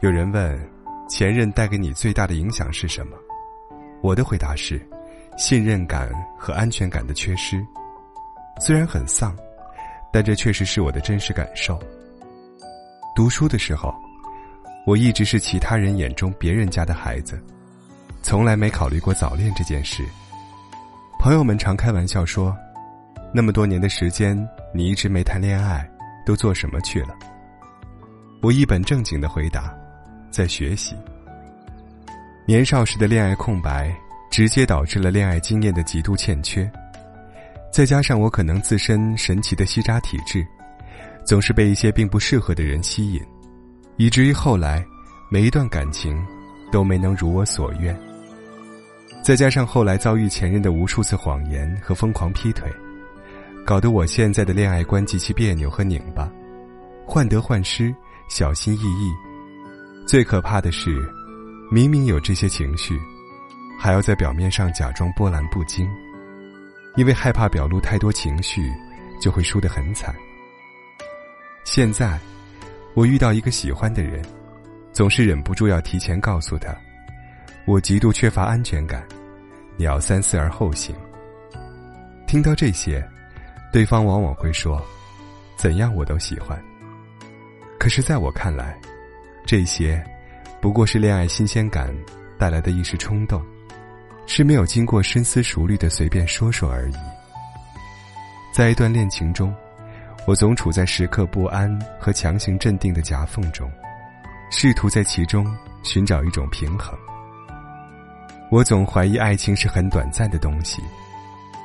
有人问，前任带给你最大的影响是什么？我的回答是，信任感和安全感的缺失。虽然很丧，但这确实是我的真实感受。读书的时候，我一直是其他人眼中别人家的孩子，从来没考虑过早恋这件事。朋友们常开玩笑说：“那么多年的时间，你一直没谈恋爱，都做什么去了？”我一本正经的回答。在学习。年少时的恋爱空白，直接导致了恋爱经验的极度欠缺。再加上我可能自身神奇的吸渣体质，总是被一些并不适合的人吸引，以至于后来每一段感情都没能如我所愿。再加上后来遭遇前任的无数次谎言和疯狂劈腿，搞得我现在的恋爱观极其别扭和拧巴，患得患失，小心翼翼。最可怕的是，明明有这些情绪，还要在表面上假装波澜不惊，因为害怕表露太多情绪，就会输得很惨。现在，我遇到一个喜欢的人，总是忍不住要提前告诉他，我极度缺乏安全感，你要三思而后行。听到这些，对方往往会说：“怎样我都喜欢。”可是，在我看来，这些，不过是恋爱新鲜感带来的一时冲动，是没有经过深思熟虑的随便说说而已。在一段恋情中，我总处在时刻不安和强行镇定的夹缝中，试图在其中寻找一种平衡。我总怀疑爱情是很短暂的东西，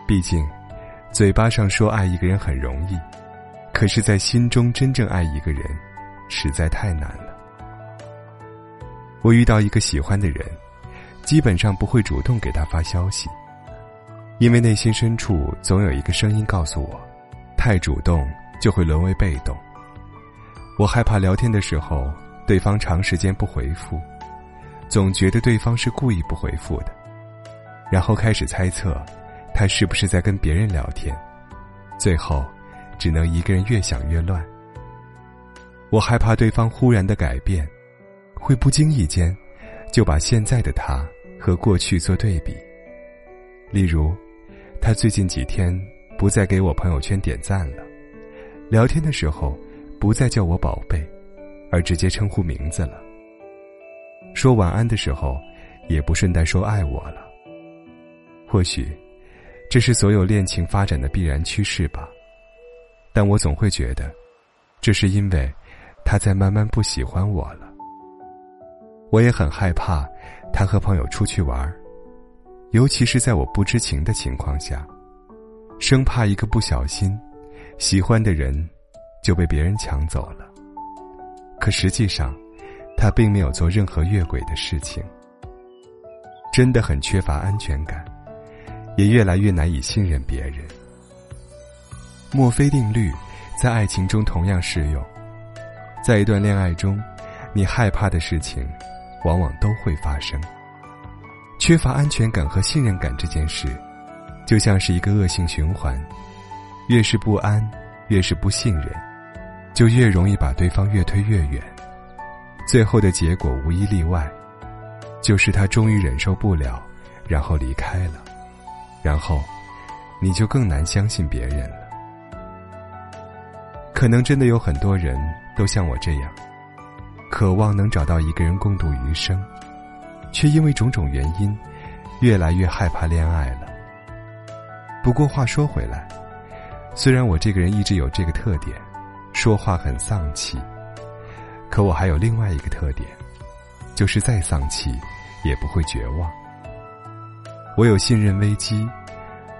毕竟，嘴巴上说爱一个人很容易，可是，在心中真正爱一个人，实在太难。我遇到一个喜欢的人，基本上不会主动给他发消息，因为内心深处总有一个声音告诉我，太主动就会沦为被动。我害怕聊天的时候对方长时间不回复，总觉得对方是故意不回复的，然后开始猜测他是不是在跟别人聊天，最后只能一个人越想越乱。我害怕对方忽然的改变。会不经意间，就把现在的他和过去做对比。例如，他最近几天不再给我朋友圈点赞了，聊天的时候不再叫我宝贝，而直接称呼名字了。说晚安的时候，也不顺带说爱我了。或许，这是所有恋情发展的必然趋势吧。但我总会觉得，这是因为他在慢慢不喜欢我了。我也很害怕，他和朋友出去玩儿尤其是在我不知情的情况下，生怕一个不小心，喜欢的人就被别人抢走了。可实际上，他并没有做任何越轨的事情。真的很缺乏安全感，也越来越难以信任别人。墨菲定律在爱情中同样适用，在一段恋爱中，你害怕的事情。往往都会发生。缺乏安全感和信任感这件事，就像是一个恶性循环，越是不安，越是不信任，就越容易把对方越推越远。最后的结果无一例外，就是他终于忍受不了，然后离开了，然后，你就更难相信别人了。可能真的有很多人都像我这样。渴望能找到一个人共度余生，却因为种种原因，越来越害怕恋爱了。不过话说回来，虽然我这个人一直有这个特点，说话很丧气，可我还有另外一个特点，就是再丧气也不会绝望。我有信任危机，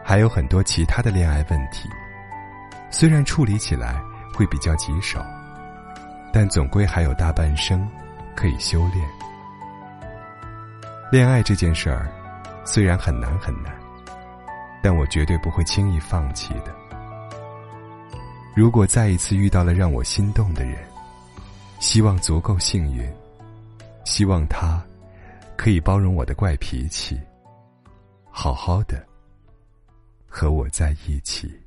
还有很多其他的恋爱问题，虽然处理起来会比较棘手。但总归还有大半生可以修炼。恋爱这件事儿，虽然很难很难，但我绝对不会轻易放弃的。如果再一次遇到了让我心动的人，希望足够幸运，希望他可以包容我的怪脾气，好好的和我在一起。